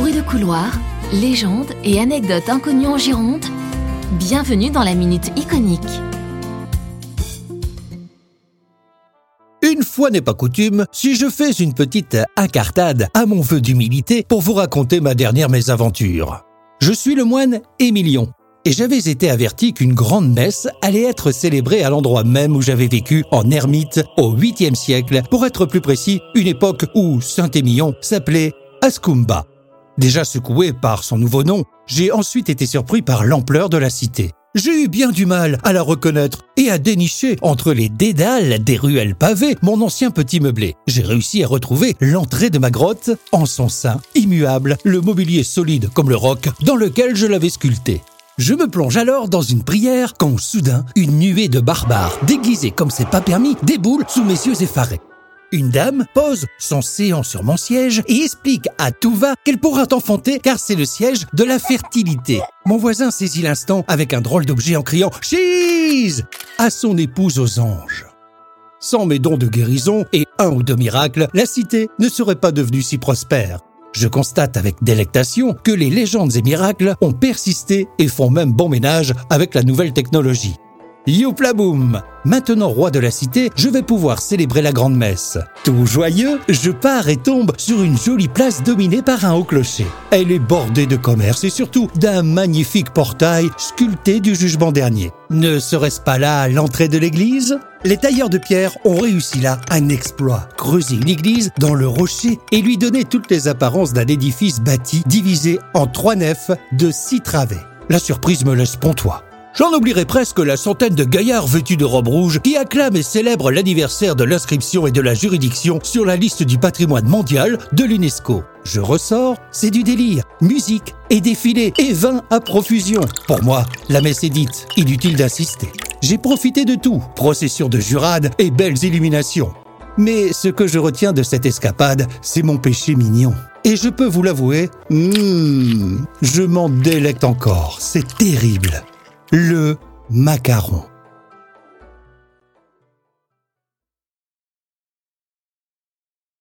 Bruits de couloir, légendes et anecdotes inconnues en Gironde. Bienvenue dans la Minute Iconique. Une fois n'est pas coutume, si je fais une petite incartade à mon vœu d'humilité pour vous raconter ma dernière mésaventure. Je suis le moine Émilion, et j'avais été averti qu'une grande messe allait être célébrée à l'endroit même où j'avais vécu en ermite au 8e siècle, pour être plus précis, une époque où Saint-Émilion s'appelait Ascumba. Déjà secoué par son nouveau nom, j'ai ensuite été surpris par l'ampleur de la cité. J'ai eu bien du mal à la reconnaître et à dénicher entre les dédales des ruelles pavées mon ancien petit meublé. J'ai réussi à retrouver l'entrée de ma grotte, en son sein, immuable, le mobilier solide comme le roc dans lequel je l'avais sculpté. Je me plonge alors dans une prière quand soudain une nuée de barbares, déguisés comme c'est pas permis, déboule sous mes yeux effarés. Une dame pose son séant sur mon siège et explique à tout va qu'elle pourra t'enfanter car c'est le siège de la fertilité. Mon voisin saisit l'instant avec un drôle d'objet en criant Cheese à son épouse aux anges. Sans mes dons de guérison et un ou deux miracles, la cité ne serait pas devenue si prospère. Je constate avec délectation que les légendes et miracles ont persisté et font même bon ménage avec la nouvelle technologie. Youplaboum Maintenant roi de la cité, je vais pouvoir célébrer la grande messe. Tout joyeux, je pars et tombe sur une jolie place dominée par un haut clocher. Elle est bordée de commerce et surtout d'un magnifique portail sculpté du jugement dernier. Ne serait-ce pas là l'entrée de l'église? Les tailleurs de pierre ont réussi là un exploit. Creuser une église dans le rocher et lui donner toutes les apparences d'un édifice bâti divisé en trois nefs de six travées. La surprise me laisse pontois. J'en oublierai presque la centaine de gaillards vêtus de robes rouges qui acclament et célèbrent l'anniversaire de l'inscription et de la juridiction sur la liste du patrimoine mondial de l'UNESCO. Je ressors, c'est du délire, musique et défilé et vin à profusion. Pour moi, la messe est dite, inutile d'insister. J'ai profité de tout, procession de jurades et belles illuminations. Mais ce que je retiens de cette escapade, c'est mon péché mignon. Et je peux vous l'avouer, hmm, je m'en délecte encore, c'est terrible le macaron.